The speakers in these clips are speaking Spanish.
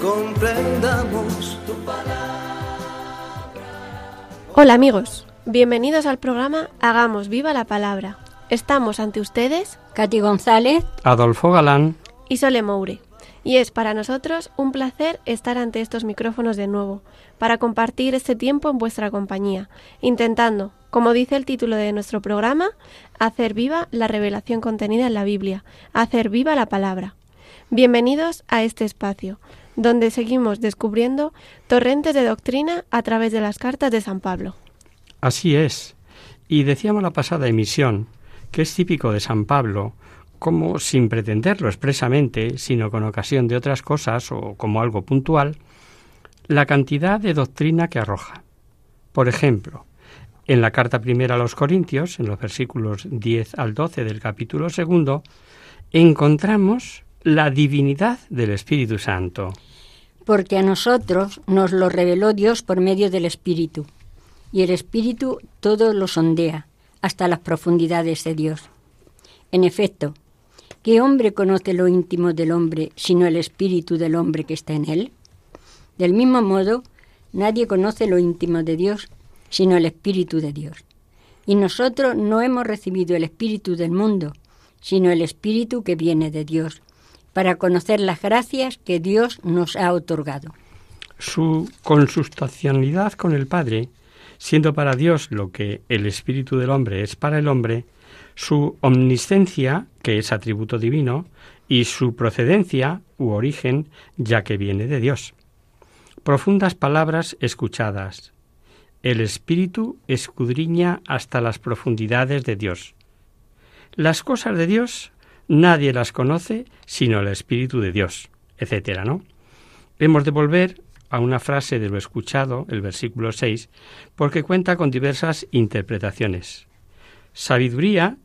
comprendamos tu Hola amigos, bienvenidos al programa Hagamos viva la palabra. Estamos ante ustedes Katy González, Adolfo Galán y Sole Moure. Y es para nosotros un placer estar ante estos micrófonos de nuevo, para compartir este tiempo en vuestra compañía, intentando, como dice el título de nuestro programa, hacer viva la revelación contenida en la Biblia, hacer viva la palabra. Bienvenidos a este espacio, donde seguimos descubriendo torrentes de doctrina a través de las cartas de San Pablo. Así es. Y decíamos la pasada emisión que es típico de San Pablo como sin pretenderlo expresamente, sino con ocasión de otras cosas o como algo puntual, la cantidad de doctrina que arroja. Por ejemplo, en la carta primera a los Corintios, en los versículos 10 al 12 del capítulo segundo, encontramos la divinidad del Espíritu Santo. Porque a nosotros nos lo reveló Dios por medio del Espíritu, y el Espíritu todo lo sondea, hasta las profundidades de Dios. En efecto, ¿qué hombre conoce lo íntimo del hombre sino el Espíritu del hombre que está en él? Del mismo modo, nadie conoce lo íntimo de Dios sino el Espíritu de Dios. Y nosotros no hemos recibido el Espíritu del mundo, sino el Espíritu que viene de Dios, para conocer las gracias que Dios nos ha otorgado. Su consustancialidad con el Padre, siendo para Dios lo que el Espíritu del hombre es para el hombre, su omniscencia, que es atributo divino, y su procedencia u origen, ya que viene de Dios. Profundas palabras escuchadas. El Espíritu escudriña hasta las profundidades de Dios. Las cosas de Dios nadie las conoce sino el Espíritu de Dios, etcétera, ¿no? Hemos de volver a una frase de lo escuchado, el versículo 6, porque cuenta con diversas interpretaciones. Sabiduría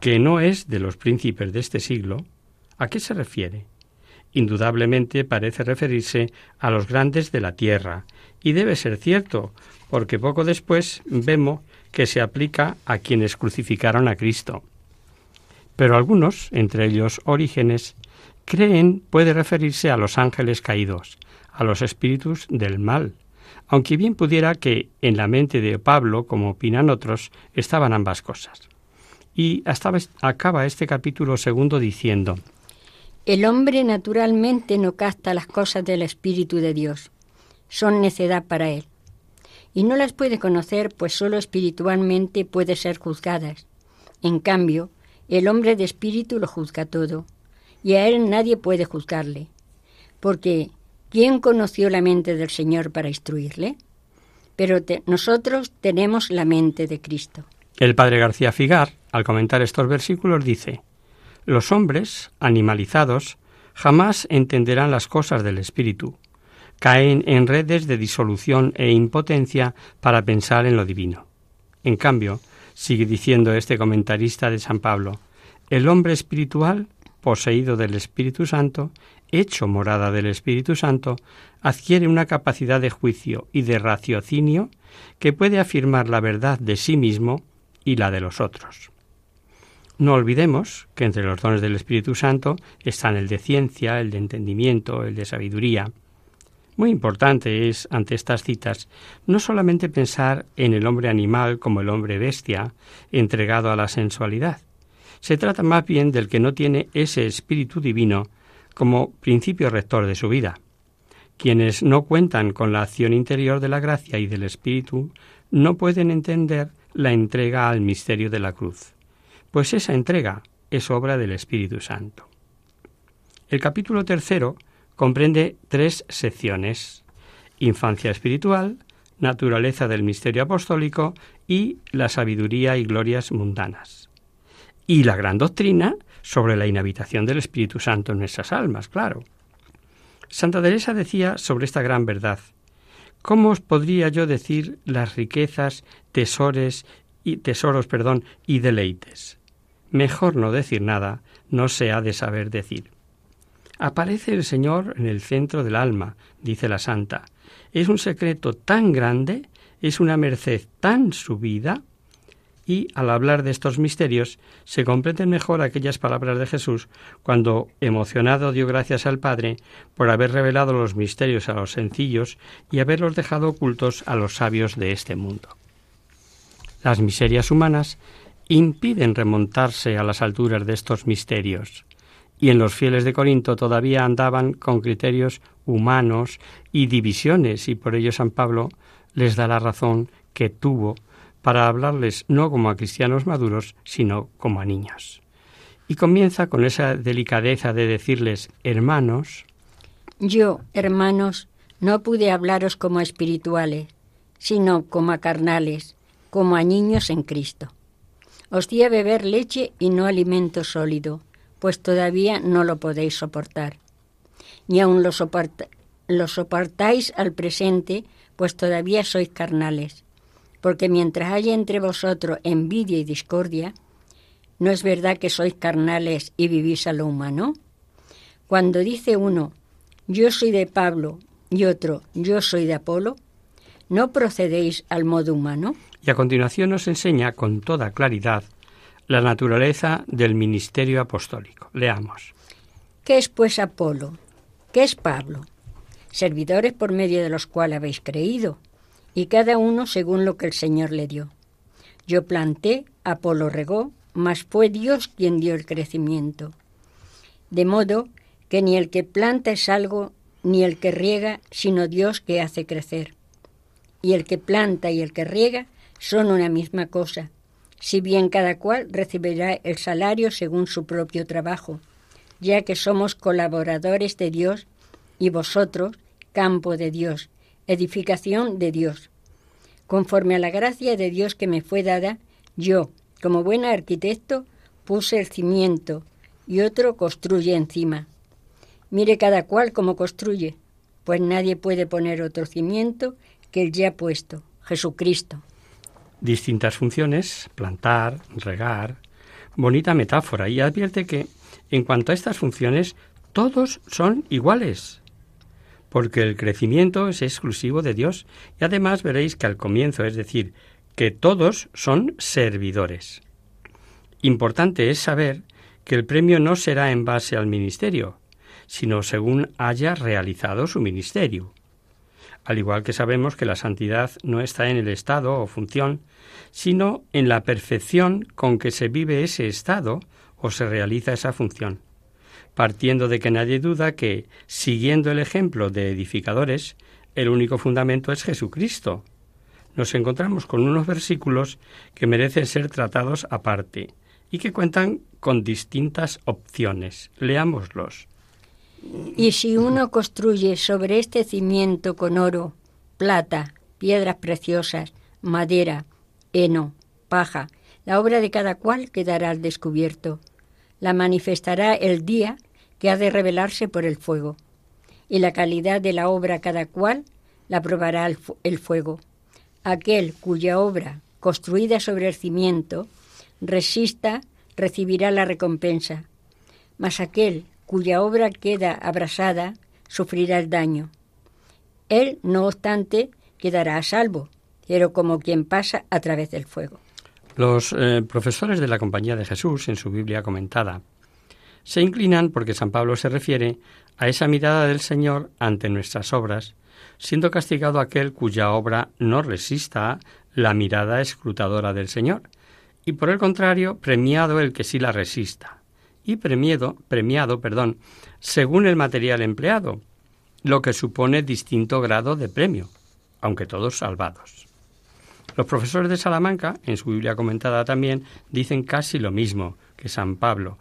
que no es de los príncipes de este siglo, ¿a qué se refiere? Indudablemente parece referirse a los grandes de la tierra, y debe ser cierto, porque poco después vemos que se aplica a quienes crucificaron a Cristo. Pero algunos, entre ellos Orígenes, creen puede referirse a los ángeles caídos, a los espíritus del mal, aunque bien pudiera que en la mente de Pablo, como opinan otros, estaban ambas cosas. Y hasta acaba este capítulo segundo diciendo, El hombre naturalmente no capta las cosas del Espíritu de Dios. Son necedad para él. Y no las puede conocer, pues sólo espiritualmente puede ser juzgadas. En cambio, el hombre de espíritu lo juzga todo, y a él nadie puede juzgarle. Porque, ¿quién conoció la mente del Señor para instruirle? Pero nosotros tenemos la mente de Cristo. El padre García Figar, al comentar estos versículos, dice, Los hombres, animalizados, jamás entenderán las cosas del espíritu. Caen en redes de disolución e impotencia para pensar en lo divino. En cambio, sigue diciendo este comentarista de San Pablo, el hombre espiritual, poseído del Espíritu Santo, hecho morada del Espíritu Santo, adquiere una capacidad de juicio y de raciocinio que puede afirmar la verdad de sí mismo y la de los otros. No olvidemos que entre los dones del Espíritu Santo están el de ciencia, el de entendimiento, el de sabiduría. Muy importante es, ante estas citas, no solamente pensar en el hombre animal como el hombre bestia, entregado a la sensualidad. Se trata más bien del que no tiene ese espíritu divino como principio rector de su vida. Quienes no cuentan con la acción interior de la gracia y del espíritu no pueden entender la entrega al misterio de la cruz, pues esa entrega es obra del Espíritu Santo. El capítulo tercero comprende tres secciones infancia espiritual, naturaleza del misterio apostólico y la sabiduría y glorias mundanas. Y la gran doctrina sobre la inhabitación del Espíritu Santo en nuestras almas, claro. Santa Teresa decía sobre esta gran verdad, ¿cómo os podría yo decir las riquezas, tesores y tesoros, perdón, y deleites? Mejor no decir nada, no se ha de saber decir. Aparece el Señor en el centro del alma, dice la santa. Es un secreto tan grande, es una merced tan subida, y al hablar de estos misterios se comprenden mejor aquellas palabras de Jesús cuando, emocionado, dio gracias al Padre por haber revelado los misterios a los sencillos y haberlos dejado ocultos a los sabios de este mundo. Las miserias humanas impiden remontarse a las alturas de estos misterios y en los fieles de Corinto todavía andaban con criterios humanos y divisiones, y por ello San Pablo les da la razón que tuvo para hablarles no como a cristianos maduros, sino como a niños. Y comienza con esa delicadeza de decirles, hermanos, Yo, hermanos, no pude hablaros como a espirituales, sino como a carnales, como a niños en Cristo. Os di a beber leche y no alimento sólido, pues todavía no lo podéis soportar. Ni aun lo, soportáis al presente, pues todavía sois carnales. Porque mientras haya entre vosotros envidia y discordia, ¿no es verdad que sois carnales y vivís a lo humano? Cuando dice uno, yo soy de Pablo, y otro, yo soy de Apolo, ¿no procedéis al modo humano? Y a continuación nos enseña con toda claridad la naturaleza del ministerio apostólico. Leamos. ¿Qué es pues Apolo? ¿Qué es Pablo? Servidores por medio de los cuales habéis creído, y cada uno según lo que el Señor le dio. Yo planté, Apolo regó, mas fue Dios quien dio el crecimiento. De modo que ni el que planta es algo, ni el que riega, sino Dios que hace crecer. Y el que planta y el que riega son una misma cosa, si bien cada cual recibirá el salario según su propio trabajo, ya que somos colaboradores de Dios y vosotros campo de Dios, edificación de Dios. Conforme a la gracia de Dios que me fue dada, yo, como buen arquitecto, puse el cimiento y otro construye encima. Mire cada cual cómo construye, pues nadie puede poner otro cimiento que el ya puesto, Jesucristo distintas funciones, plantar, regar. Bonita metáfora y advierte que, en cuanto a estas funciones, todos son iguales, porque el crecimiento es exclusivo de Dios y además veréis que al comienzo, es decir, que todos son servidores. Importante es saber que el premio no será en base al ministerio, sino según haya realizado su ministerio. Al igual que sabemos que la santidad no está en el estado o función, sino en la perfección con que se vive ese estado o se realiza esa función, partiendo de que nadie duda que, siguiendo el ejemplo de edificadores, el único fundamento es Jesucristo. Nos encontramos con unos versículos que merecen ser tratados aparte y que cuentan con distintas opciones. Leámoslos. Y si uno construye sobre este cimiento con oro, plata, piedras preciosas, madera, heno, paja, la obra de cada cual quedará al descubierto. La manifestará el día que ha de revelarse por el fuego. Y la calidad de la obra cada cual la probará el, fuego. Aquel cuya obra, construida sobre el cimiento, resista, recibirá la recompensa. Mas aquel cuya obra queda abrasada, sufrirá el daño. Él, no obstante, quedará a salvo, pero como quien pasa a través del fuego. Los eh, profesores de la Compañía de Jesús, en su Biblia comentada, se inclinan porque San Pablo se refiere a esa mirada del Señor ante nuestras obras, siendo castigado aquel cuya obra no resista la mirada escrutadora del Señor, y por el contrario, premiado el que sí la resista, y premiado, premiado, perdón, según el material empleado, lo que supone distinto grado de premio, aunque todos salvados. Los profesores de Salamanca, en su Biblia comentada también, dicen casi lo mismo que San Pablo,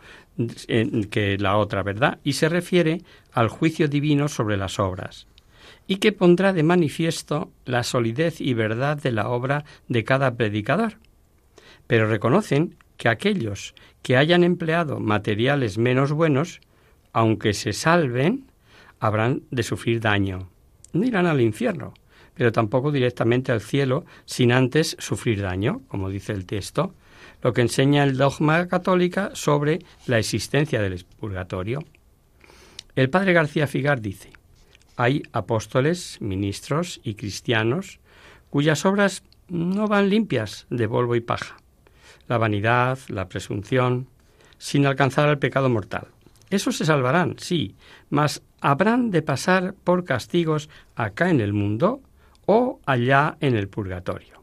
que la otra, ¿verdad? Y se refiere al juicio divino sobre las obras, y que pondrá de manifiesto la solidez y verdad de la obra de cada predicador. Pero reconocen que aquellos que hayan empleado materiales menos buenos, aunque se salven, habrán de sufrir daño. No irán al infierno, pero tampoco directamente al cielo sin antes sufrir daño, como dice el texto, lo que enseña el dogma católica sobre la existencia del purgatorio. El padre García Figar dice, hay apóstoles, ministros y cristianos cuyas obras no van limpias de polvo y paja, la vanidad, la presunción, sin alcanzar el pecado mortal. Esos se salvarán, sí, mas habrán de pasar por castigos acá en el mundo o allá en el purgatorio.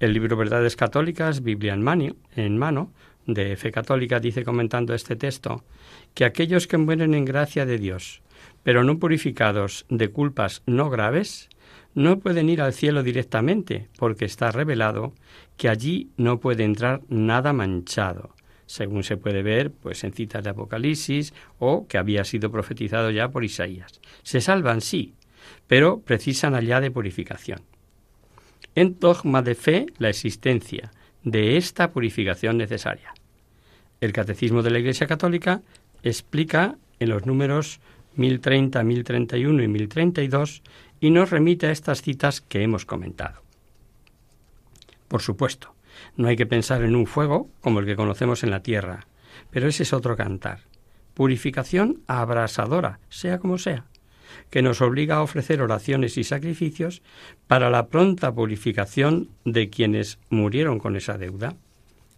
El libro Verdades Católicas, Biblia en en mano, de Fe Católica, dice comentando este texto, que aquellos que mueren en gracia de Dios, pero no purificados de culpas no graves, no pueden ir al cielo directamente, porque está revelado que allí no puede entrar nada manchado, según se puede ver pues en citas de Apocalipsis o que había sido profetizado ya por Isaías. Se salvan sí, pero precisan allá de purificación. En dogma de fe la existencia de esta purificación necesaria. El Catecismo de la Iglesia Católica explica en los números 1030, 1031 y 1032 y nos remite a estas citas que hemos comentado. Por supuesto, no hay que pensar en un fuego como el que conocemos en la tierra, pero ese es otro cantar. Purificación abrasadora, sea como sea, que nos obliga a ofrecer oraciones y sacrificios para la pronta purificación de quienes murieron con esa deuda.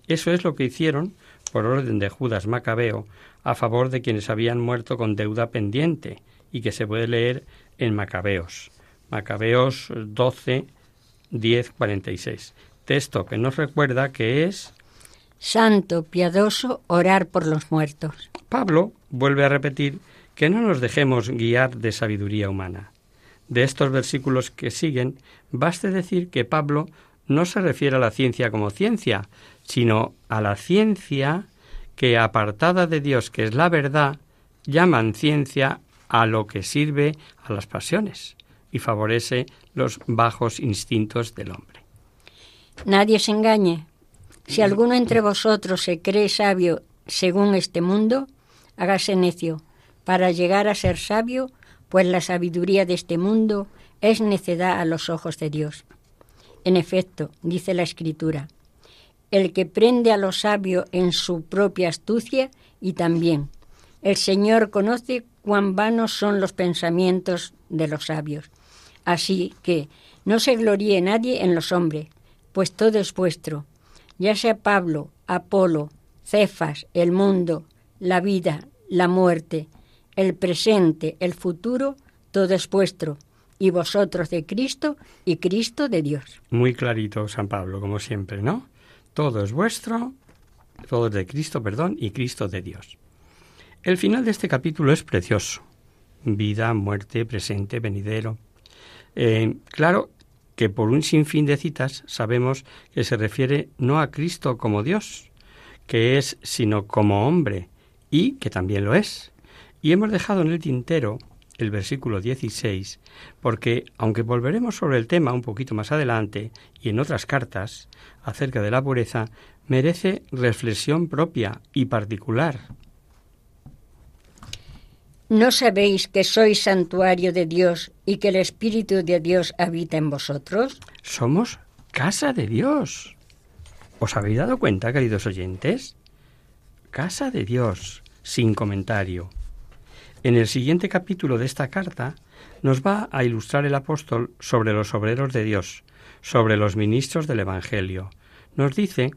Eso es lo que hicieron, por orden de Judas Macabeo, a favor de quienes habían muerto con deuda pendiente, y que se puede leer en Macabeos. Macabeos 12, 10, 46 texto que nos recuerda que es Santo, piadoso, orar por los muertos. Pablo vuelve a repetir que no nos dejemos guiar de sabiduría humana. De estos versículos que siguen, baste decir que Pablo no se refiere a la ciencia como ciencia, sino a la ciencia que, apartada de Dios, que es la verdad, llaman ciencia a lo que sirve a las pasiones y favorece los bajos instintos del hombre. Nadie se engañe. Si alguno entre vosotros se cree sabio según este mundo, hágase necio, para llegar a ser sabio, pues la sabiduría de este mundo es necedad a los ojos de Dios. En efecto, dice la Escritura, el que prende a los sabios en su propia astucia y también el Señor conoce cuán vanos son los pensamientos de los sabios. Así que no se gloríe nadie en los hombres, pues todo es vuestro, ya sea Pablo, Apolo, Cefas, el mundo, la vida, la muerte, el presente, el futuro, todo es vuestro, y vosotros de Cristo y Cristo de Dios. Muy clarito, San Pablo, como siempre, ¿no? Todo es vuestro, todo es de Cristo, perdón, y Cristo de Dios. El final de este capítulo es precioso. Vida, muerte, presente, venidero. Eh, claro, que por un sinfín de citas sabemos que se refiere no a Cristo como Dios, que es, sino como hombre, y que también lo es. Y hemos dejado en el tintero el versículo 16, porque aunque volveremos sobre el tema un poquito más adelante y en otras cartas acerca de la pureza, merece reflexión propia y particular. ¿No sabéis que sois santuario de Dios y que el Espíritu de Dios habita en vosotros? Somos casa de Dios. ¿Os habéis dado cuenta, queridos oyentes? Casa de Dios, sin comentario. En el siguiente capítulo de esta carta nos va a ilustrar el apóstol sobre los obreros de Dios, sobre los ministros del Evangelio. Nos dice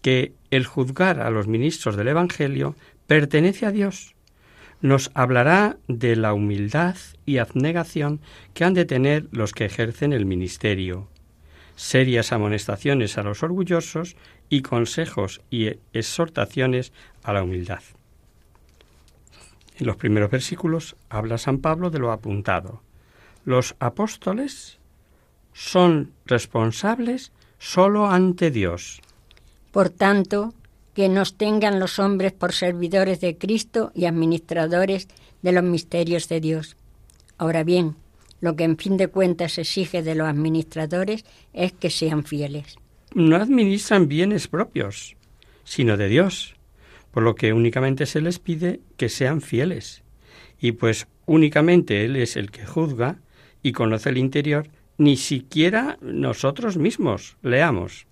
que el juzgar a los ministros del Evangelio pertenece a Dios nos hablará de la humildad y abnegación que han de tener los que ejercen el ministerio, serias amonestaciones a los orgullosos y consejos y exhortaciones a la humildad. En los primeros versículos habla San Pablo de lo apuntado. Los apóstoles son responsables solo ante Dios. Por tanto, que nos tengan los hombres por servidores de Cristo y administradores de los misterios de Dios. Ahora bien, lo que en fin de cuentas exige de los administradores es que sean fieles. No administran bienes propios, sino de Dios, por lo que únicamente se les pide que sean fieles. Y pues únicamente Él es el que juzga y conoce el interior ni siquiera nosotros mismos. Leamos.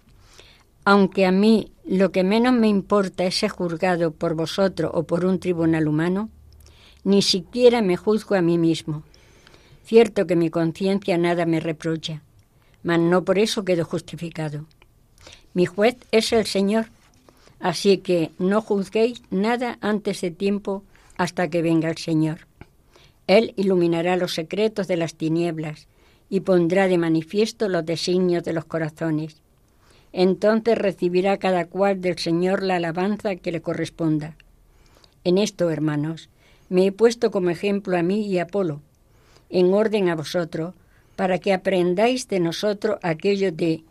Aunque a mí lo que menos me importa es ser juzgado por vosotros o por un tribunal humano, ni siquiera me juzgo a mí mismo. Cierto que mi conciencia nada me reprocha, mas no por eso quedo justificado. Mi juez es el Señor, así que no juzguéis nada antes de tiempo hasta que venga el Señor. Él iluminará los secretos de las tinieblas y pondrá de manifiesto los designios de los corazones. Entonces recibirá cada cual del Señor la alabanza que le corresponda. En esto, hermanos, me he puesto como ejemplo a mí y a Apolo, en orden a vosotros, para que aprendáis de nosotros aquello de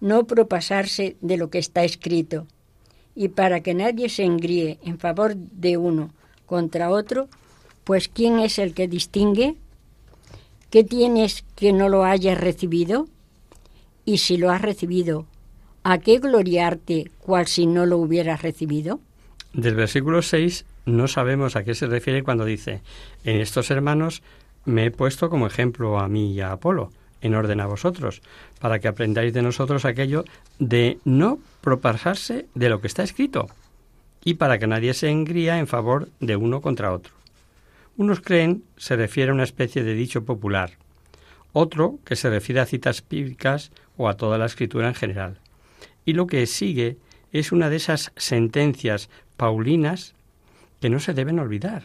no propasarse de lo que está escrito, y para que nadie se engríe en favor de uno contra otro, pues ¿quién es el que distingue? ¿Qué tienes que no lo hayas recibido? Y si lo has recibido, ¿a qué gloriarte cual si no lo hubieras recibido? Del versículo 6 no sabemos a qué se refiere cuando dice, en estos hermanos me he puesto como ejemplo a mí y a Apolo, en orden a vosotros, para que aprendáis de nosotros aquello de no propasarse de lo que está escrito, y para que nadie se engría en favor de uno contra otro. Unos creen se refiere a una especie de dicho popular, otro que se refiere a citas bíblicas o a toda la escritura en general. Y lo que sigue es una de esas sentencias paulinas que no se deben olvidar.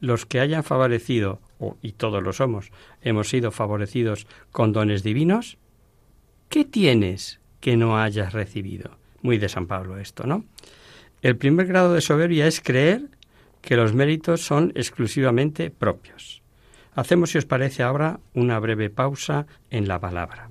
Los que hayan favorecido, y todos lo somos, hemos sido favorecidos con dones divinos, ¿qué tienes que no hayas recibido? Muy de San Pablo esto, ¿no? El primer grado de soberbia es creer que los méritos son exclusivamente propios. Hacemos, si os parece, ahora una breve pausa en la palabra.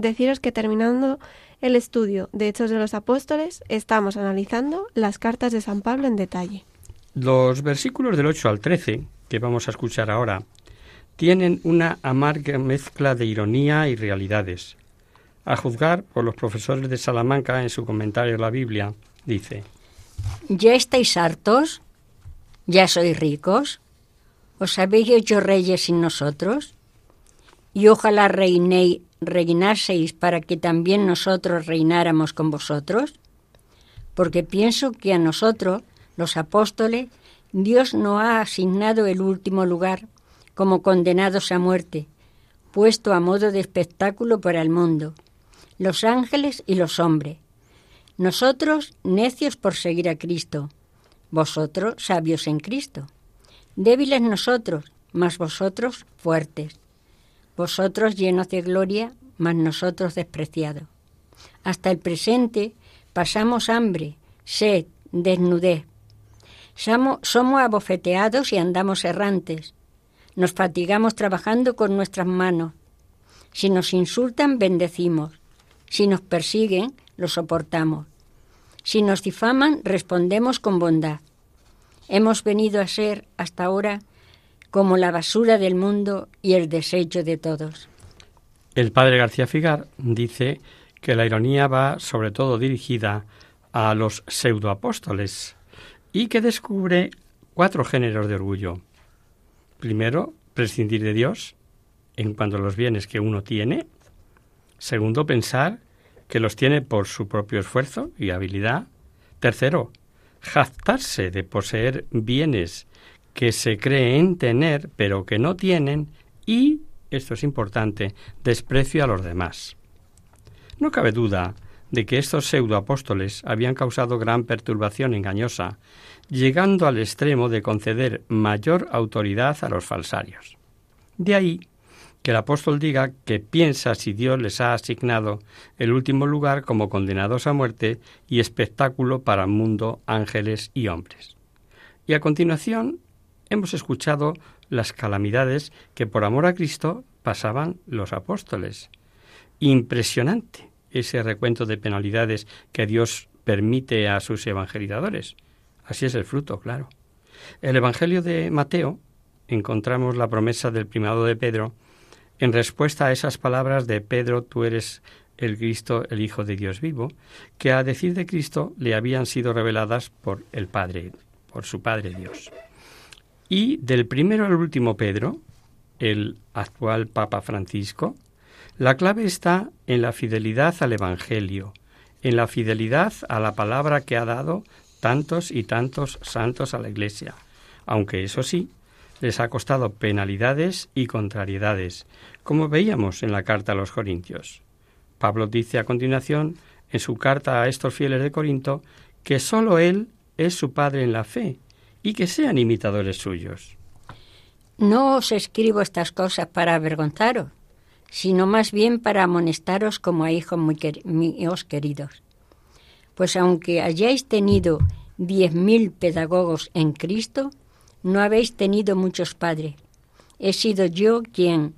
deciros que terminando el estudio de Hechos de los Apóstoles, estamos analizando las cartas de San Pablo en detalle. Los versículos del 8 al 13, que vamos a escuchar ahora, tienen una amarga mezcla de ironía y realidades. A juzgar por los profesores de Salamanca en su comentario de la Biblia, dice, ¿Ya estáis hartos? ¿Ya sois ricos? ¿Os habéis hecho reyes sin nosotros? Y ojalá reinéis reinaseis para que también nosotros reináramos con vosotros? Porque pienso que a nosotros, los apóstoles, Dios nos ha asignado el último lugar como condenados a muerte, puesto a modo de espectáculo para el mundo, los ángeles y los hombres. Nosotros necios por seguir a Cristo, vosotros sabios en Cristo. Débiles nosotros, mas vosotros fuertes vosotros llenos de gloria, mas nosotros despreciados. Hasta el presente pasamos hambre, sed, desnudez. Somos, somos abofeteados y andamos errantes. Nos fatigamos trabajando con nuestras manos. Si nos insultan, bendecimos. Si nos persiguen, lo soportamos. Si nos difaman, respondemos con bondad. Hemos venido a ser, hasta ahora, como la basura del mundo y el desecho de todos. El padre García Figar dice que la ironía va sobre todo dirigida a los pseudoapóstoles y que descubre cuatro géneros de orgullo. Primero, prescindir de Dios en cuanto a los bienes que uno tiene. Segundo, pensar que los tiene por su propio esfuerzo y habilidad. Tercero, jactarse de poseer bienes que se creen tener pero que no tienen y, esto es importante, desprecio a los demás. No cabe duda de que estos pseudoapóstoles habían causado gran perturbación engañosa, llegando al extremo de conceder mayor autoridad a los falsarios. De ahí que el apóstol diga que piensa si Dios les ha asignado el último lugar como condenados a muerte y espectáculo para el mundo, ángeles y hombres. Y a continuación hemos escuchado las calamidades que por amor a Cristo pasaban los apóstoles. Impresionante ese recuento de penalidades que Dios permite a sus evangelizadores. Así es el fruto, claro. El Evangelio de Mateo encontramos la promesa del primado de Pedro en respuesta a esas palabras de Pedro, tú eres el Cristo, el Hijo de Dios vivo, que a decir de Cristo le habían sido reveladas por el Padre, por su Padre Dios. Y del primero al último Pedro, el actual Papa Francisco, la clave está en la fidelidad al Evangelio, en la fidelidad a la palabra que ha dado tantos y tantos santos a la Iglesia, aunque eso sí, les ha costado penalidades y contrariedades, como veíamos en la carta a los Corintios. Pablo dice a continuación, en su carta a estos fieles de Corinto, que sólo Él es su Padre en la fe, y que sean imitadores suyos. No os escribo estas cosas para avergonzaros, sino más bien para amonestaros como a hijos míos queridos. Pues aunque hayáis tenido diez mil pedagogos en Cristo, no habéis tenido muchos padres. He sido yo quien,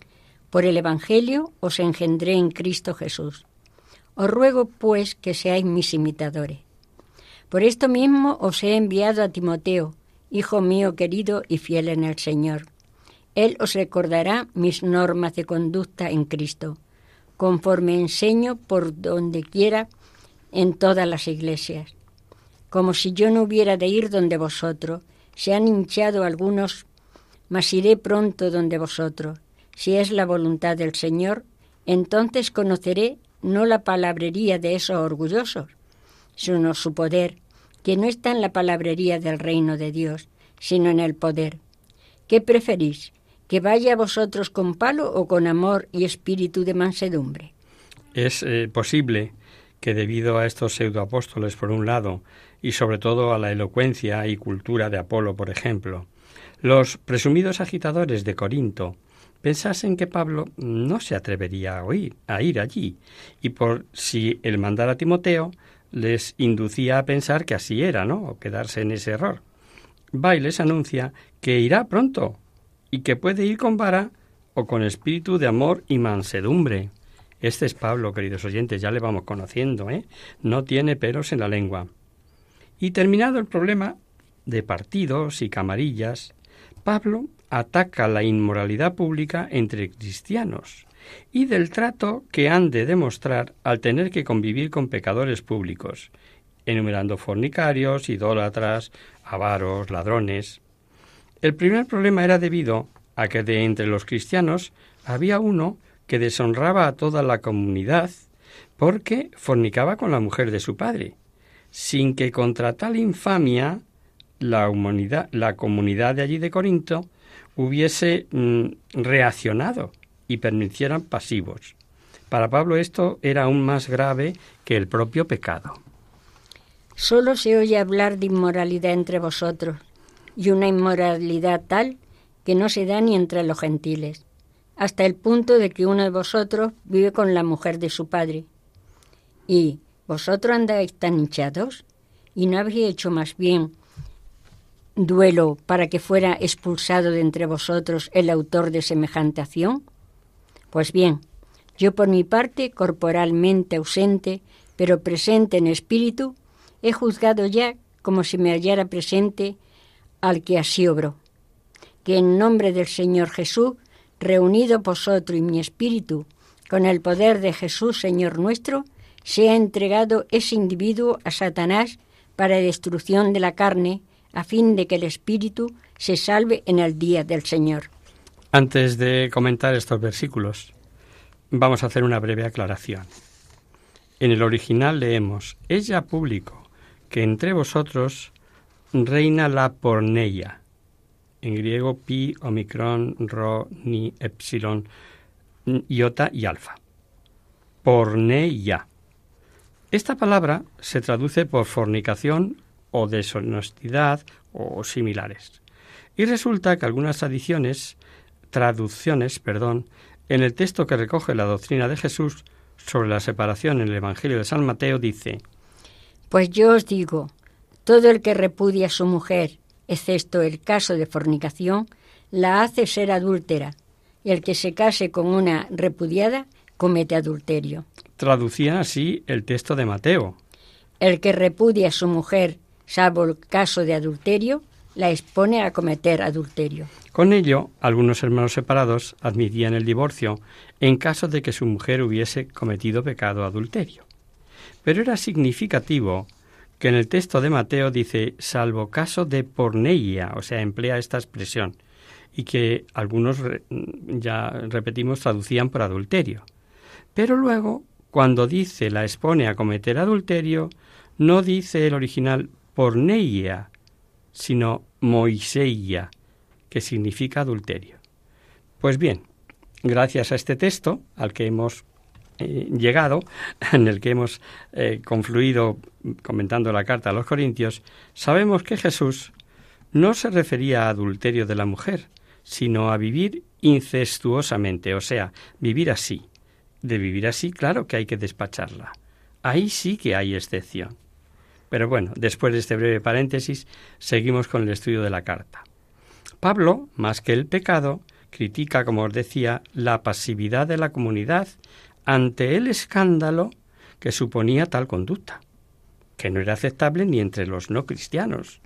por el Evangelio, os engendré en Cristo Jesús. Os ruego, pues, que seáis mis imitadores. Por esto mismo os he enviado a Timoteo, Hijo mío querido y fiel en el Señor. Él os recordará mis normas de conducta en Cristo, conforme enseño por donde quiera en todas las iglesias. Como si yo no hubiera de ir donde vosotros, se han hinchado algunos, mas iré pronto donde vosotros. Si es la voluntad del Señor, entonces conoceré no la palabrería de esos orgullosos, sino su poder, que no está en la palabrería del reino de Dios, sino en el poder. ¿Qué preferís? ¿Que vaya a vosotros con palo o con amor y espíritu de mansedumbre? Es eh, posible que debido a estos pseudoapóstoles, por un lado, y sobre todo a la elocuencia y cultura de Apolo, por ejemplo, los presumidos agitadores de Corinto pensasen que Pablo no se atrevería a, a ir allí, y por si el mandar a Timoteo les inducía a pensar que así era, ¿no? O quedarse en ese error. Va y les anuncia que irá pronto y que puede ir con vara o con espíritu de amor y mansedumbre. Este es Pablo, queridos oyentes, ya le vamos conociendo, ¿eh? No tiene pelos en la lengua. Y terminado el problema de partidos y camarillas, Pablo ataca la inmoralidad pública entre cristianos y del trato que han de demostrar al tener que convivir con pecadores públicos, enumerando fornicarios, idólatras, avaros, ladrones. El primer problema era debido a que de entre los cristianos había uno que deshonraba a toda la comunidad porque fornicaba con la mujer de su padre, sin que contra tal infamia la, comunidad de allí de Corinto hubiese mm, reaccionado y permitieran pasivos. Para Pablo esto era aún más grave que el propio pecado. Solo se oye hablar de inmoralidad entre vosotros, y una inmoralidad tal que no se da ni entre los gentiles, hasta el punto de que uno de vosotros vive con la mujer de su padre. ¿Y vosotros andáis tan hinchados? ¿Y no habéis hecho más bien duelo para que fuera expulsado de entre vosotros el autor de semejante acción? Pues bien, yo por mi parte, corporalmente ausente, pero presente en espíritu, he juzgado ya como si me hallara presente al que así obró. Que en nombre del Señor Jesús, reunido vosotros y mi espíritu, con el poder de Jesús, Señor nuestro, sea entregado ese individuo a Satanás para destrucción de la carne, a fin de que el espíritu se salve en el día del Señor. Antes de comentar estos versículos, vamos a hacer una breve aclaración. En el original leemos, es ya público que entre vosotros reina la porneia, en griego pi, omicron, rho, ni, epsilon, iota y alfa. Porneia. Esta palabra se traduce por fornicación o deshonestidad o similares. Y resulta que algunas tradiciones, traducciones, perdón, en el texto que recoge la doctrina de Jesús sobre la separación en el Evangelio de San Mateo dice: Pues yo os digo, todo el que repudia a su mujer, excepto el caso de fornicación, la hace ser adúltera, y el que se case con una repudiada comete adulterio. Traducía así el texto de Mateo. El que repudia a su mujer salvo el caso de adulterio, la expone a cometer adulterio. Con ello, algunos hermanos separados admitían el divorcio en caso de que su mujer hubiese cometido pecado adulterio. Pero era significativo que en el texto de Mateo dice salvo caso de porneia, o sea, emplea esta expresión, y que algunos, ya repetimos, traducían por adulterio. Pero luego, cuando dice la expone a cometer adulterio, no dice el original porneia, sino moiseia, que significa adulterio. Pues bien, gracias a este texto al que hemos eh, llegado, en el que hemos eh, confluido comentando la carta a los Corintios, sabemos que Jesús no se refería a adulterio de la mujer, sino a vivir incestuosamente, o sea, vivir así. De vivir así, claro que hay que despacharla. Ahí sí que hay excepción. Pero bueno, después de este breve paréntesis, seguimos con el estudio de la carta. Pablo, más que el pecado, critica, como os decía, la pasividad de la comunidad ante el escándalo que suponía tal conducta, que no era aceptable ni entre los no cristianos.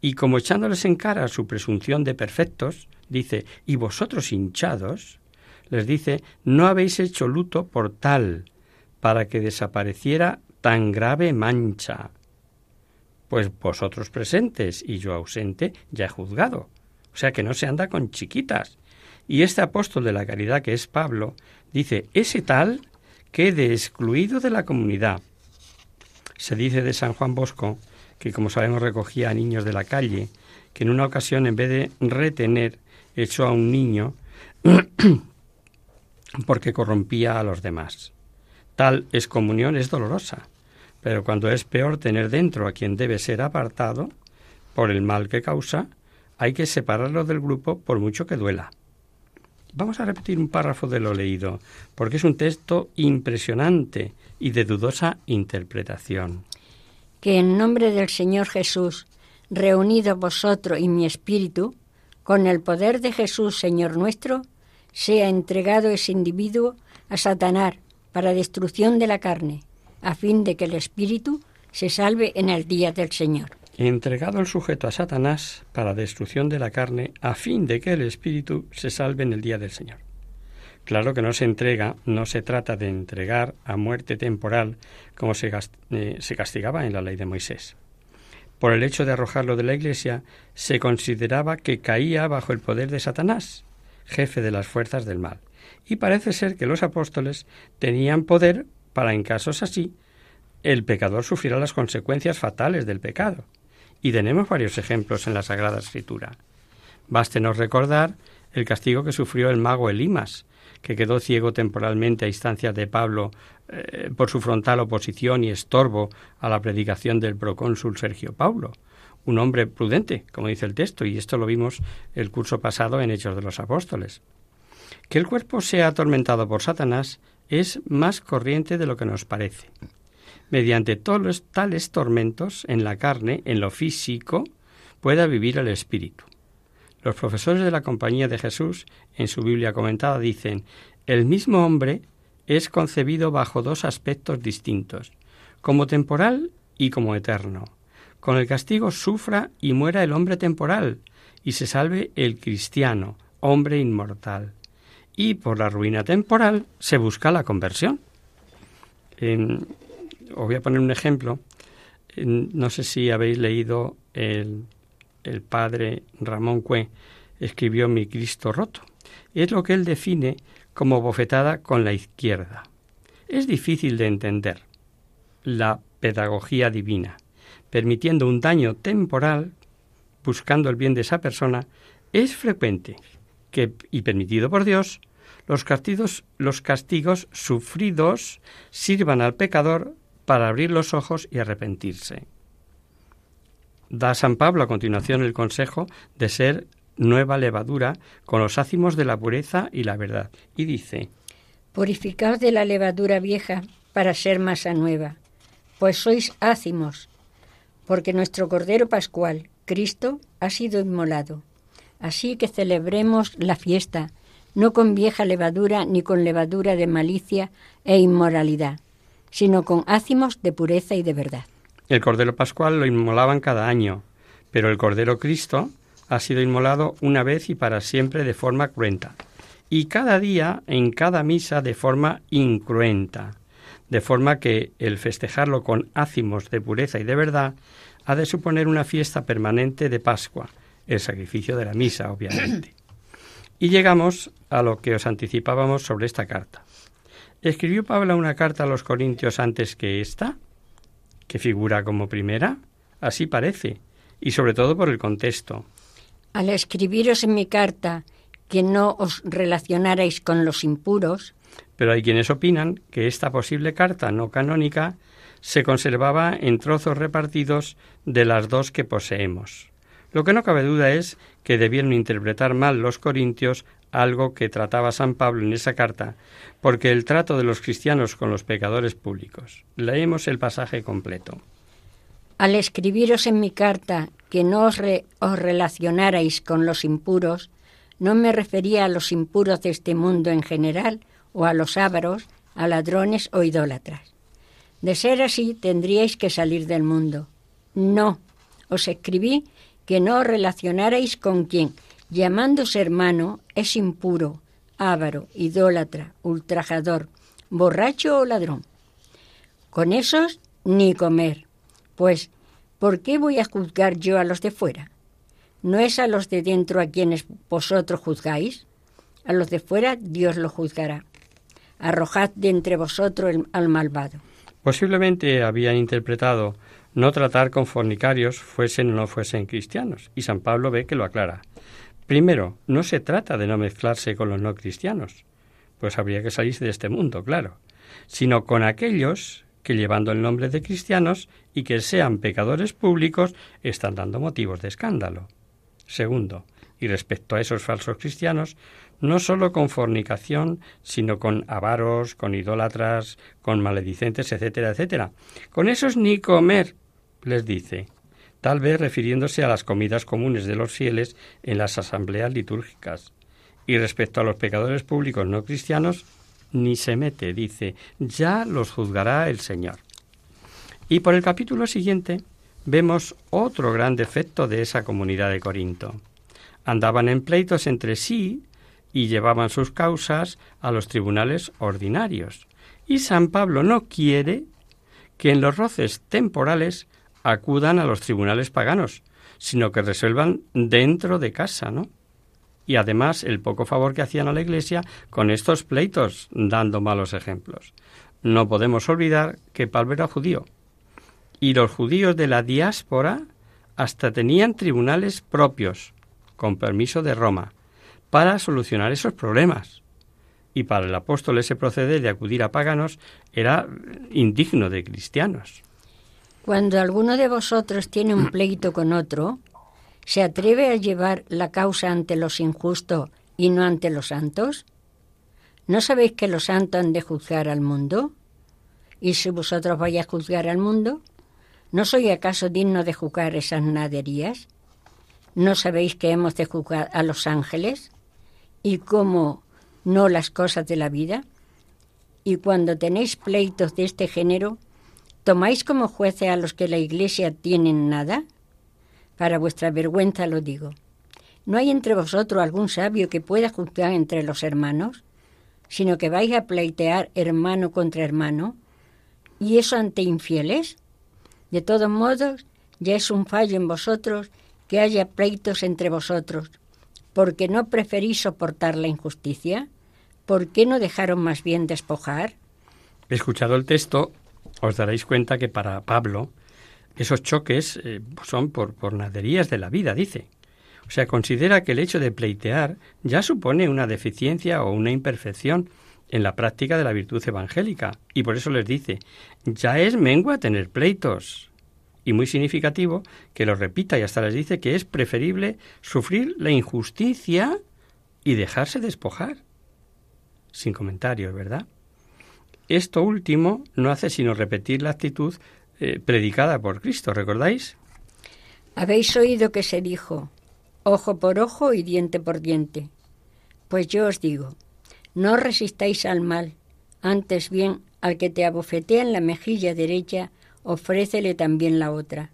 Y como echándoles en cara su presunción de perfectos, dice, y vosotros hinchados, les dice, no habéis hecho luto por tal, para que desapareciera tan grave mancha, pues vosotros presentes y yo ausente ya he juzgado. O sea que no se anda con chiquitas. Y este apóstol de la caridad que es Pablo dice, ese tal quede excluido de la comunidad. Se dice de San Juan Bosco, que como sabemos recogía a niños de la calle, que en una ocasión en vez de retener echó a un niño porque corrompía a los demás. Tal excomunión es dolorosa, pero cuando es peor tener dentro a quien debe ser apartado por el mal que causa, hay que separarlo del grupo por mucho que duela. Vamos a repetir un párrafo de lo leído, porque es un texto impresionante y de dudosa interpretación. Que en nombre del Señor Jesús, reunido vosotros y mi espíritu, con el poder de Jesús, Señor nuestro, sea entregado ese individuo a Satanás para destrucción de la carne, a fin de que el espíritu se salve en el día del Señor. Entregado el sujeto a Satanás para destrucción de la carne, a fin de que el espíritu se salve en el día del Señor. Claro que no se entrega, no se trata de entregar a muerte temporal como se, eh, se castigaba en la ley de Moisés. Por el hecho de arrojarlo de la iglesia, se consideraba que caía bajo el poder de Satanás, jefe de las fuerzas del mal. Y parece ser que los apóstoles tenían poder para, en casos así, el pecador sufriera las consecuencias fatales del pecado. Y tenemos varios ejemplos en la Sagrada Escritura. Bástenos recordar el castigo que sufrió el mago Elimas, que quedó ciego temporalmente a instancias de Pablo eh, por su frontal oposición y estorbo a la predicación del procónsul Sergio Paulo, un hombre prudente, como dice el texto, y esto lo vimos el curso pasado en Hechos de los Apóstoles. Que el cuerpo sea atormentado por Satanás es más corriente de lo que nos parece. Mediante todos tales tormentos en la carne, en lo físico, pueda vivir el espíritu. Los profesores de la Compañía de Jesús, en su Biblia comentada, dicen, el mismo hombre es concebido bajo dos aspectos distintos, como temporal y como eterno. Con el castigo sufra y muera el hombre temporal, y se salve el cristiano, hombre inmortal. Y por la ruina temporal se busca la conversión. os voy a poner un ejemplo. no sé si habéis leído el el padre Ramón Cue, escribió Mi Cristo roto. Es lo que él define como bofetada con la izquierda. Es difícil de entender la pedagogía divina, permitiendo un daño temporal, buscando el bien de esa persona, es frecuente que, y permitido por Dios, los castigos, sufridos sirvan al pecador para abrir los ojos y arrepentirse da San Pablo a continuación el consejo de ser nueva levadura con los ácimos de la pureza y la verdad. Y dice, Purificaos de la levadura vieja para ser masa nueva, pues sois ácimos, porque nuestro Cordero Pascual, Cristo, ha sido inmolado. Así que celebremos la fiesta, no con vieja levadura ni con levadura de malicia e inmoralidad, sino con ácimos de pureza y de verdad. El Cordero Pascual lo inmolaban cada año, pero el Cordero Cristo ha sido inmolado una vez y para siempre de forma cruenta, y cada día en cada misa de forma incruenta, de forma que el festejarlo con ácimos de pureza y de verdad ha de suponer una fiesta permanente de Pascua, el sacrificio de la misa, obviamente. Y llegamos a lo que os anticipábamos sobre esta carta. ¿Escribió Pablo una carta a los Corintios antes que esta? que figura como primera? Así parece, y sobre todo por el contexto. Al escribiros en mi carta que no os relacionarais con los impuros. Pero hay quienes opinan que esta posible carta no canónica se conservaba en trozos repartidos de las dos que poseemos. Lo que no cabe duda es que debieron interpretar mal los corintios algo que trataba San Pablo en esa carta, porque el trato de los cristianos con los pecadores públicos. Leemos el pasaje completo. Al escribiros en mi carta que no os, os relacionarais con los impuros, no me refería a los impuros de este mundo en general, o a los ávaros, a ladrones o idólatras. De ser así, tendríais que salir del mundo. No, os escribí que no os relacionarais con quien, llamándose hermano, es impuro, ávaro, idólatra, ultrajador, borracho o ladrón. Con esos ni comer, pues ¿por qué voy a juzgar yo a los de fuera? ¿No es a los de dentro a quienes vosotros juzgáis? A los de fuera Dios lo juzgará. Arrojad de entre vosotros al malvado. Posiblemente habían interpretado no tratar con fornicarios, fuesen o no fuesen cristianos, y San Pablo ve que lo aclara. Primero, no se trata de no mezclarse con los no cristianos, pues habría que salirse de este mundo, claro, sino con aquellos que llevando el nombre de cristianos y que sean pecadores públicos están dando motivos de escándalo. Segundo, y respecto a esos falsos cristianos, no sólo con fornicación, sino con avaros, con idólatras, con maledicentes, etcétera, etcétera. Con esos ni comer, les dice, tal vez refiriéndose a las comidas comunes de los fieles en las asambleas litúrgicas. Y respecto a los pecadores públicos no cristianos, ni se mete, dice, ya los juzgará el Señor. Y por el capítulo siguiente vemos otro gran defecto de esa comunidad de Corinto. Andaban en pleitos entre sí y llevaban sus causas a los tribunales ordinarios. Y San Pablo no quiere que en los roces temporales acudan a los tribunales paganos, sino que resuelvan dentro de casa, ¿no? Y además el poco favor que hacían a la Iglesia con estos pleitos, dando malos ejemplos. No podemos olvidar que Pablo era judío, y los judíos de la diáspora hasta tenían tribunales propios, con permiso de Roma, para solucionar esos problemas. Y para el apóstol ese proceder de acudir a paganos era indigno de cristianos. Cuando alguno de vosotros tiene un pleito con otro, ¿se atreve a llevar la causa ante los injustos y no ante los santos? ¿No sabéis que los santos han de juzgar al mundo? ¿Y si vosotros vais a juzgar al mundo? ¿No soy acaso digno de juzgar esas naderías? ¿No sabéis que hemos de juzgar a los ángeles? ¿Y cómo no las cosas de la vida? Y cuando tenéis pleitos de este género, ¿Tomáis como jueces a los que la Iglesia tienen nada? Para vuestra vergüenza lo digo. ¿No hay entre vosotros algún sabio que pueda juzgar entre los hermanos? Sino que vais a pleitear hermano contra hermano. ¿Y eso ante infieles? De todos modos, ya es un fallo en vosotros que haya pleitos entre vosotros, porque no preferís soportar la injusticia. ¿Por qué no dejaron más bien despojar? He escuchado el texto os daréis cuenta que para Pablo esos choques eh, son por, por naderías de la vida, dice. O sea, considera que el hecho de pleitear ya supone una deficiencia o una imperfección en la práctica de la virtud evangélica. Y por eso les dice, ya es mengua tener pleitos. Y muy significativo que lo repita y hasta les dice que es preferible sufrir la injusticia y dejarse despojar. Sin comentarios, ¿verdad? Esto último no hace sino repetir la actitud eh, predicada por Cristo, ¿recordáis? Habéis oído que se dijo, ojo por ojo y diente por diente. Pues yo os digo, no resistáis al mal, antes bien al que te abofetea en la mejilla derecha, ofrécele también la otra.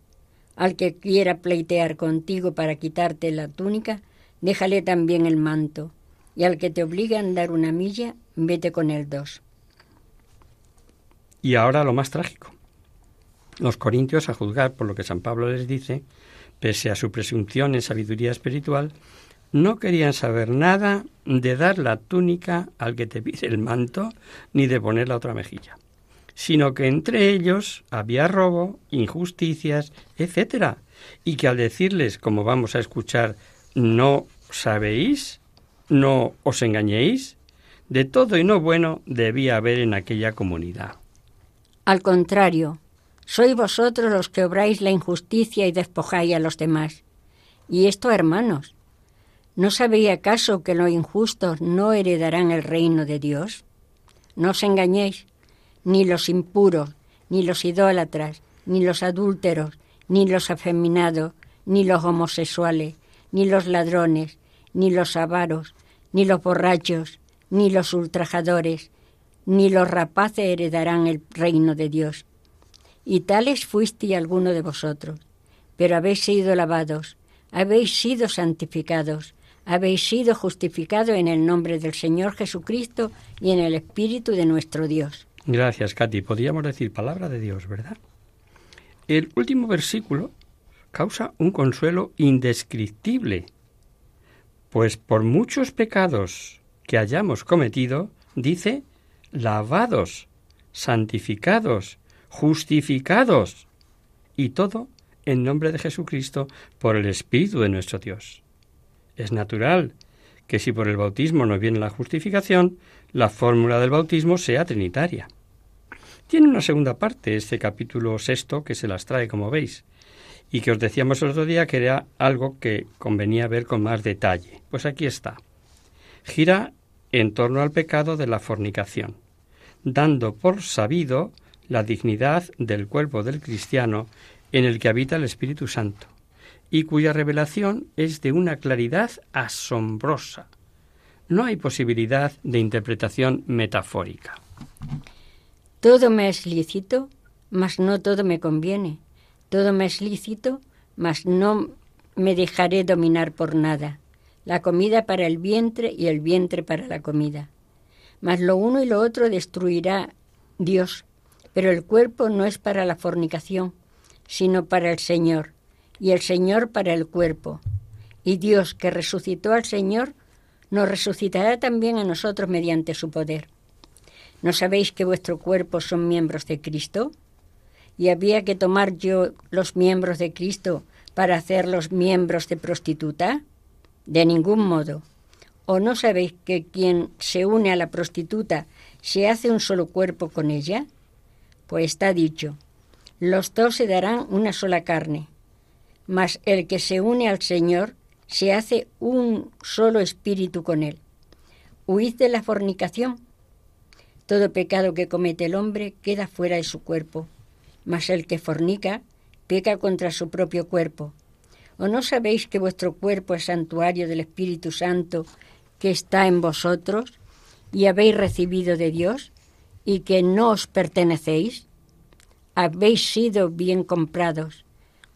Al que quiera pleitear contigo para quitarte la túnica, déjale también el manto, y al que te obliga a andar una milla, vete con él dos. Y ahora lo más trágico. Los corintios, a juzgar por lo que San Pablo les dice, pese a su presunción en sabiduría espiritual, no querían saber nada de dar la túnica al que te pide el manto, ni de poner la otra mejilla, sino que entre ellos había robo, injusticias, etcétera, y que al decirles, como vamos a escuchar, no sabéis, no os engañéis, de todo y no bueno debía haber en aquella comunidad. Al contrario, sois vosotros los que obráis la injusticia y despojáis a los demás. Y esto, hermanos, ¿no sabéis acaso que los injustos no heredarán el reino de Dios? No os engañéis, ni los impuros, ni los idólatras, ni los adúlteros, ni los afeminados, ni los homosexuales, ni los ladrones, ni los avaros, ni los borrachos, ni los ultrajadores, ni los rapaces heredarán el reino de Dios. Y tales fuiste alguno de vosotros, pero habéis sido lavados, habéis sido santificados, habéis sido justificados en el nombre del Señor Jesucristo y en el Espíritu de nuestro Dios. Gracias, Katy. Podríamos decir palabra de Dios, ¿verdad? El último versículo causa un consuelo indescriptible, pues por muchos pecados que hayamos cometido, dice, lavados, santificados, justificados, y todo en nombre de Jesucristo por el Espíritu de nuestro Dios. Es natural que si por el bautismo no viene la justificación, la fórmula del bautismo sea trinitaria. Tiene una segunda parte, este capítulo sexto, que se las trae, como veis, y que os decíamos el otro día que era algo que convenía ver con más detalle. Pues aquí está. Gira en torno al pecado de la fornicación, dando por sabido la dignidad del cuerpo del cristiano en el que habita el Espíritu Santo, y cuya revelación es de una claridad asombrosa. No hay posibilidad de interpretación metafórica. Todo me es lícito, mas no todo me conviene. Todo me es lícito, mas no me dejaré dominar por nada. La comida para el vientre y el vientre para la comida. Mas lo uno y lo otro destruirá Dios, pero el cuerpo no es para la fornicación, sino para el Señor, y el Señor para el cuerpo. Y Dios, que resucitó al Señor, nos resucitará también a nosotros mediante su poder. ¿No sabéis que vuestro cuerpo son miembros de Cristo? ¿Y había que tomar yo los miembros de Cristo para hacerlos miembros de prostituta? De ningún modo. ¿O no sabéis que quien se une a la prostituta se hace un solo cuerpo con ella? Pues está dicho, los dos se darán una sola carne. Mas el que se une al Señor se hace un solo espíritu con él. Huid de la fornicación. Todo pecado que comete el hombre queda fuera de su cuerpo, mas el que fornica peca contra su propio cuerpo. ¿O no sabéis que vuestro cuerpo es santuario del Espíritu Santo que está en vosotros y habéis recibido de Dios y que no os pertenecéis? Habéis sido bien comprados.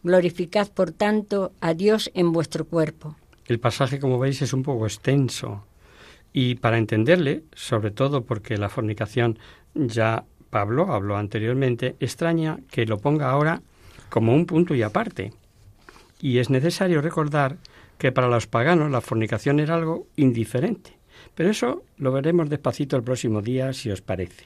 Glorificad, por tanto, a Dios en vuestro cuerpo. El pasaje, como veis, es un poco extenso. Y para entenderle, sobre todo porque la fornicación ya Pablo habló anteriormente, extraña que lo ponga ahora como un punto y aparte. Y es necesario recordar que para los paganos la fornicación era algo indiferente. Pero eso lo veremos despacito el próximo día, si os parece.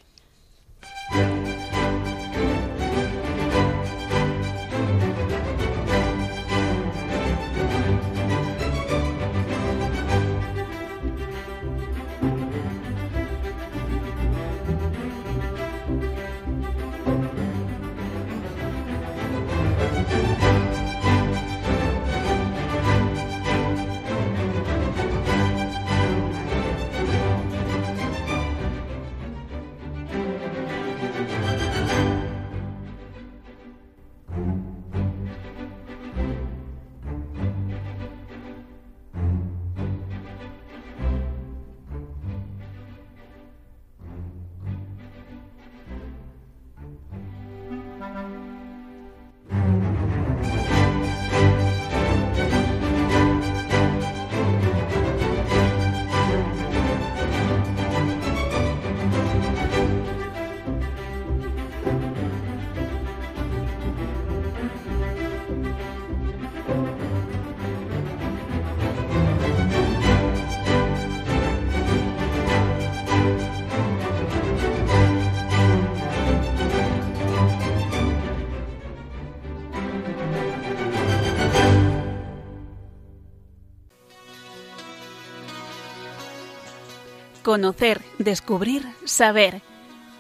Conocer, descubrir, saber.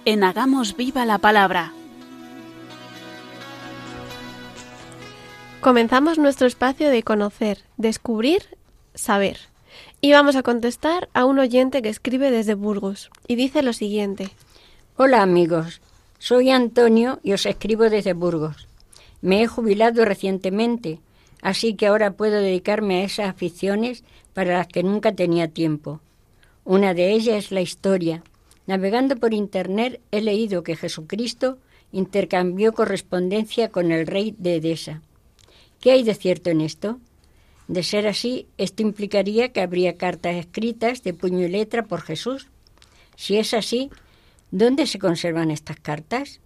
En Hagamos Viva la Palabra. Comenzamos nuestro espacio de conocer, descubrir, saber. Y vamos a contestar a un oyente que escribe desde Burgos y dice lo siguiente. Hola amigos, soy Antonio y os escribo desde Burgos. Me he jubilado recientemente, así que ahora puedo dedicarme a esas aficiones para las que nunca tenía tiempo. Una de ellas es la historia. Navegando por Internet he leído que Jesucristo intercambió correspondencia con el rey de Edesa. ¿Qué hay de cierto en esto? De ser así, esto implicaría que habría cartas escritas de puño y letra por Jesús. Si es así, ¿dónde se conservan estas cartas?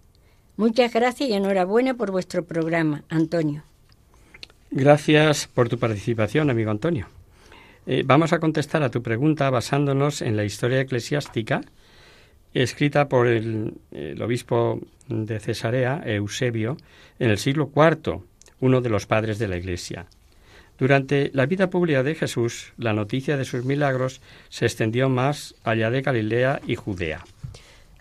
Muchas gracias y enhorabuena por vuestro programa, Antonio. Gracias por tu participación, amigo Antonio. Eh, vamos a contestar a tu pregunta basándonos en la historia eclesiástica escrita por el, obispo de Cesarea, Eusebio, en el siglo IV, uno de los padres de la Iglesia. Durante la vida pública de Jesús, la noticia de sus milagros se extendió más allá de Galilea y Judea.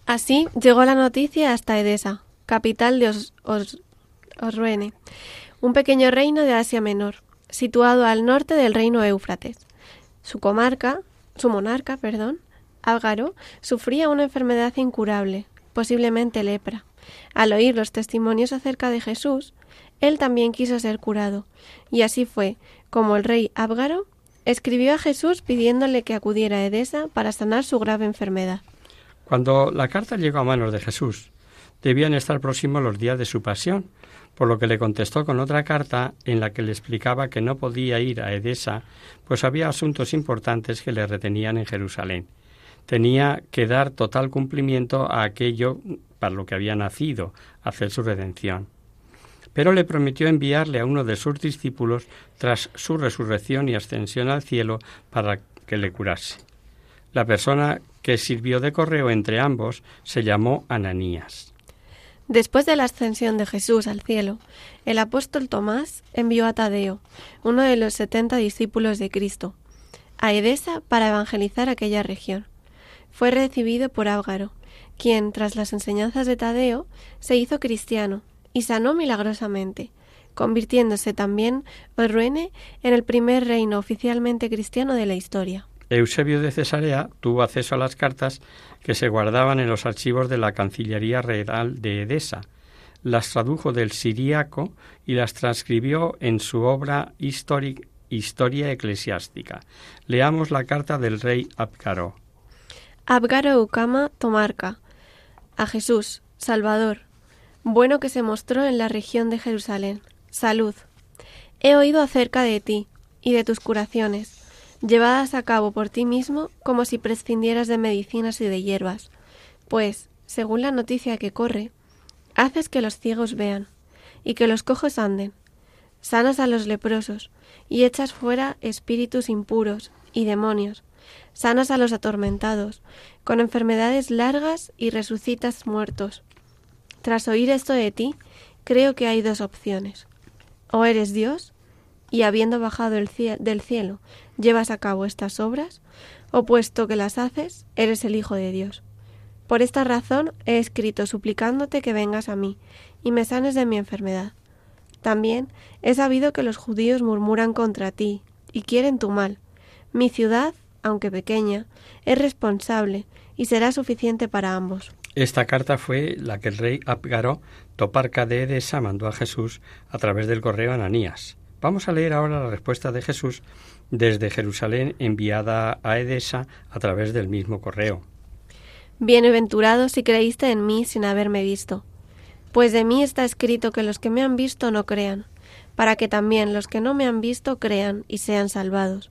Así llegó la noticia hasta Edesa, capital de Os Osruene, un pequeño reino de Asia Menor, situado al norte del reino Éufrates. Su comarca, su monarca, perdón, Álgaro, sufría una enfermedad incurable, posiblemente lepra. Al oír los testimonios acerca de Jesús, él también quiso ser curado, y así fue como el rey Ábgaro escribió a Jesús pidiéndole que acudiera a Edesa para sanar su grave enfermedad. Cuando la carta llegó a manos de Jesús, debían estar próximos los días de su pasión, por lo que le contestó con otra carta en la que le explicaba que no podía ir a Edesa, pues había asuntos importantes que le retenían en Jerusalén. Tenía que dar total cumplimiento a aquello para lo que había nacido, hacer su redención. Pero le prometió enviarle a uno de sus discípulos tras su resurrección y ascensión al cielo para que le curase. La persona que sirvió de correo entre ambos se llamó Ananías. Después de la ascensión de Jesús al cielo, el apóstol Tomás envió a Tadeo, uno de los setenta discípulos de Cristo, a Edesa para evangelizar aquella región. Fue recibido por Áugaro, quien, tras las enseñanzas de Tadeo, se hizo cristiano y sanó milagrosamente, convirtiéndose también Orruene en el primer reino oficialmente cristiano de la historia. Eusebio de Cesarea tuvo acceso a las cartas que se guardaban en los archivos de la Cancillería Real de Edesa. Las tradujo del siríaco y las transcribió en su obra Historia Eclesiástica. Leamos la carta del rey Abgaro. Abgaro Ucama Tomarca. A Jesús, Salvador, bueno que se mostró en la región de Jerusalén. Salud. He oído acerca de ti y de tus curaciones llevadas a cabo por ti mismo como si prescindieras de medicinas y de hierbas, pues, según la noticia que corre, haces que los ciegos vean y que los cojos anden, sanas a los leprosos y echas fuera espíritus impuros y demonios, sanas a los atormentados, con enfermedades largas y resucitas muertos. Tras oír esto de ti, creo que hay dos opciones. O eres Dios, y habiendo bajado el del cielo, llevas a cabo estas obras, o puesto que las haces, eres el Hijo de Dios. Por esta razón he escrito suplicándote que vengas a mí y me sanes de mi enfermedad. También he sabido que los judíos murmuran contra ti y quieren tu mal. Mi ciudad, aunque pequeña, es responsable y será suficiente para ambos. Esta carta fue la que el rey Abgaró, toparca de Edesa, mandó a Jesús a través del correo Ananías. Vamos a leer ahora la respuesta de Jesús desde Jerusalén enviada a Edesa a través del mismo correo. Bienaventurado si creíste en mí sin haberme visto, pues de mí está escrito que los que me han visto no crean, para que también los que no me han visto crean y sean salvados.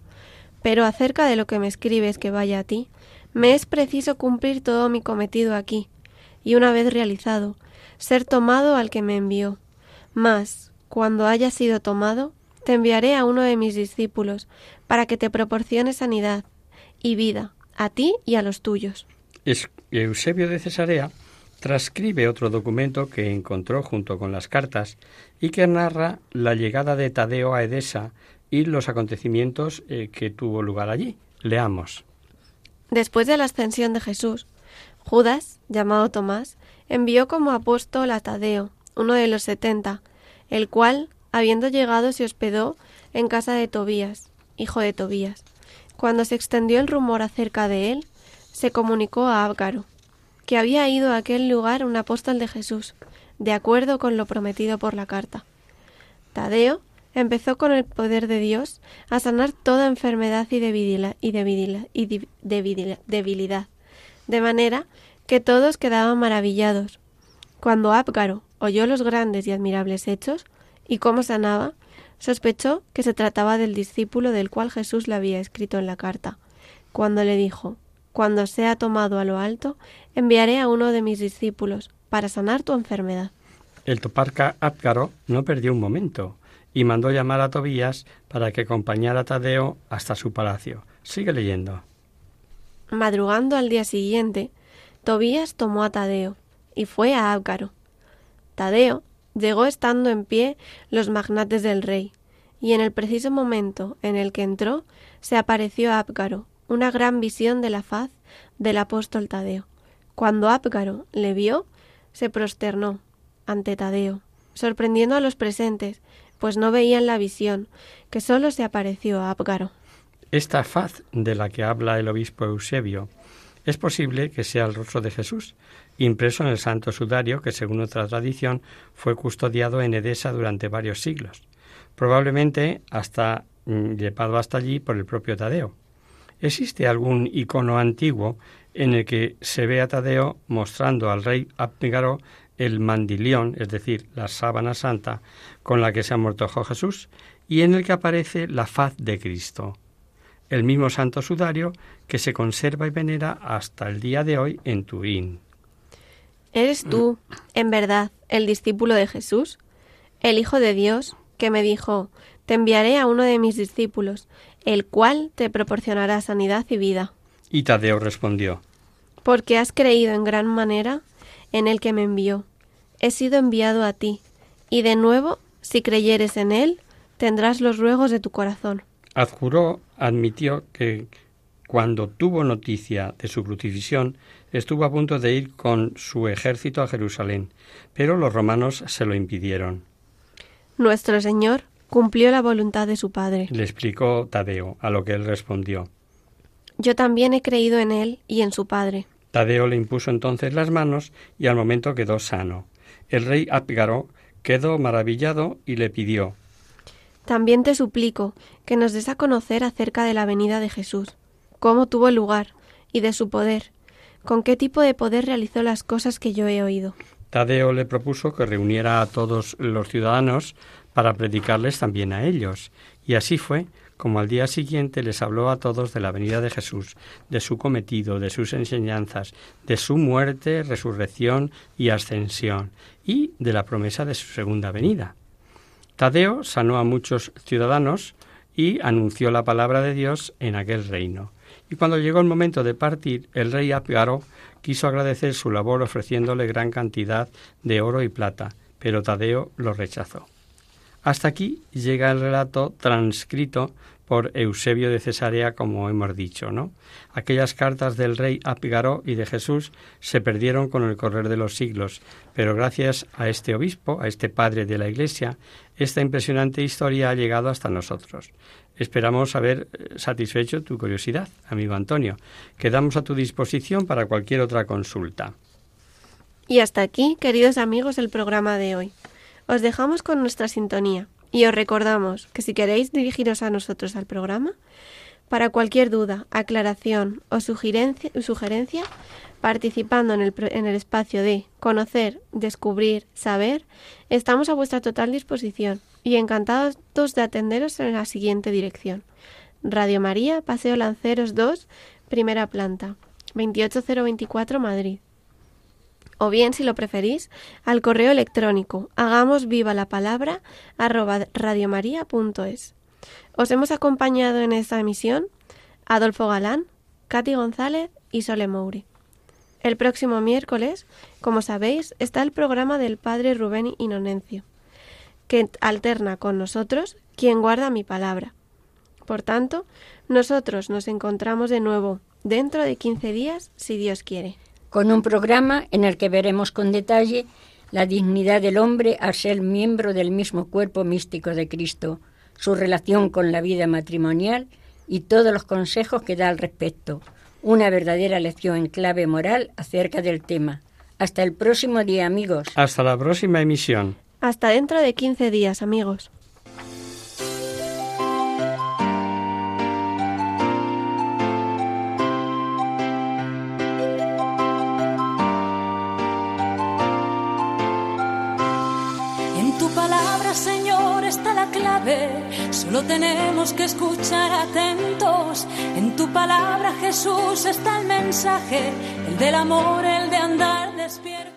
Pero acerca de lo que me escribes que vaya a ti, me es preciso cumplir todo mi cometido aquí, y una vez realizado, ser tomado al que me envió. Mas, cuando haya sido tomado, te enviaré a uno de mis discípulos, para que te proporcione sanidad y vida, a ti y a los tuyos. Eusebio de Cesarea transcribe otro documento que encontró junto con las cartas y que narra la llegada de Tadeo a Edesa y los acontecimientos eh, que tuvo lugar allí. Leamos. Después de la ascensión de Jesús, Judas, llamado Tomás, envió como apóstol a Tadeo, uno de los setenta, el cual, habiendo llegado, se hospedó en casa de Tobías, hijo de Tobías. Cuando se extendió el rumor acerca de él, se comunicó a Ábgaro, que había ido a aquel lugar un apóstol de Jesús, de acuerdo con lo prometido por la carta. Tadeo empezó con el poder de Dios a sanar toda enfermedad y debilidad, y debilidad, de manera que todos quedaban maravillados. Cuando Ábgaro oyó los grandes y admirables hechos, y cómo sanaba, sospechó que se trataba del discípulo del cual Jesús le había escrito en la carta, cuando le dijo Cuando sea tomado a lo alto, enviaré a uno de mis discípulos para sanar tu enfermedad. El toparca Átgaro no perdió un momento y mandó llamar a Tobías para que acompañara a Tadeo hasta su palacio. Sigue leyendo. Madrugando al día siguiente, Tobías tomó a Tadeo y fue a Ábgaro. Tadeo llegó estando en pie los magnates del rey, y en el preciso momento en el que entró, se apareció a Ábgaro una gran visión de la faz del apóstol Tadeo, Cuando Apgaro le vio, se prosternó ante Tadeo, sorprendiendo a los presentes, pues no veían la visión, que sólo se apareció a Apgaro. Esta faz de la que habla el obispo Eusebio es posible que sea el rostro de Jesús, impreso en el santo sudario que, según otra tradición, fue custodiado en Edesa durante varios siglos, probablemente hasta mm, llevado hasta allí por el propio Tadeo. ¿Existe algún icono antiguo en el que se ve a Tadeo mostrando al rey Abnegaro el mandilión, es decir, la sábana santa con la que se amortojó Jesús, y en el que aparece la faz de Cristo? el mismo santo sudario que se conserva y venera hasta el día de hoy en Turín. ¿Eres tú, en verdad, el discípulo de Jesús? El Hijo de Dios, que me dijo, te enviaré a uno de mis discípulos, el cual te proporcionará sanidad y vida. Y Tadeo respondió, Porque has creído en gran manera en el que me envió. He sido enviado a ti, y de nuevo, si creyeres en él, tendrás los ruegos de tu corazón. Adjuró, admitió que cuando tuvo noticia de su crucifixión, estuvo a punto de ir con su ejército a Jerusalén, pero los romanos se lo impidieron. Nuestro Señor cumplió la voluntad de su Padre. Le explicó Tadeo, a lo que él respondió. Yo también he creído en él y en su Padre. Tadeo le impuso entonces las manos y al momento quedó sano. El rey Apgaro quedó maravillado y le pidió también te suplico que nos des a conocer acerca de la venida de Jesús, cómo tuvo lugar y de su poder, con qué tipo de poder realizó las cosas que yo he oído. Tadeo le propuso que reuniera a todos los ciudadanos para predicarles también a ellos, y así fue como al día siguiente les habló a todos de la venida de Jesús, de su cometido, de sus enseñanzas, de su muerte, resurrección y ascensión, y de la promesa de su segunda venida. Tadeo sanó a muchos ciudadanos y anunció la palabra de Dios en aquel reino. Y cuando llegó el momento de partir, el rey Apgaro quiso agradecer su labor ofreciéndole gran cantidad de oro y plata, pero Tadeo lo rechazó. Hasta aquí llega el relato transcrito por Eusebio de Cesarea, como hemos dicho, ¿no? Aquellas cartas del rey Apigaro y de Jesús se perdieron con el correr de los siglos, pero gracias a este obispo, a este padre de la Iglesia, esta impresionante historia ha llegado hasta nosotros. Esperamos haber eh, satisfecho tu curiosidad, amigo Antonio. Quedamos a tu disposición para cualquier otra consulta. Y hasta aquí, queridos amigos, el programa de hoy. Os dejamos con nuestra sintonía y os recordamos que si queréis dirigiros a nosotros al programa, para cualquier duda, aclaración o sugerencia, participando en el, en el espacio de conocer, descubrir, saber, estamos a vuestra total disposición y encantados de atenderos en la siguiente dirección. Radio María, Paseo Lanceros 2, primera planta, 28024 Madrid o bien, si lo preferís, al correo electrónico hagamos viva la palabra arroba radiomaria.es. Os hemos acompañado en esta emisión Adolfo Galán, Katy González y Sole Mouri. El próximo miércoles, como sabéis, está el programa del Padre Rubén Inonencio, que alterna con nosotros quien guarda mi palabra. Por tanto, nosotros nos encontramos de nuevo dentro de 15 días, si Dios quiere con un programa en el que veremos con detalle la dignidad del hombre al ser miembro del mismo cuerpo místico de Cristo, su relación con la vida matrimonial y todos los consejos que da al respecto. Una verdadera lección en clave moral acerca del tema. Hasta el próximo día, amigos. Hasta la próxima emisión. Hasta dentro de 15 días, amigos. Solo tenemos que escuchar atentos. En tu palabra, Jesús, está el mensaje, el del amor, el de andar despierto.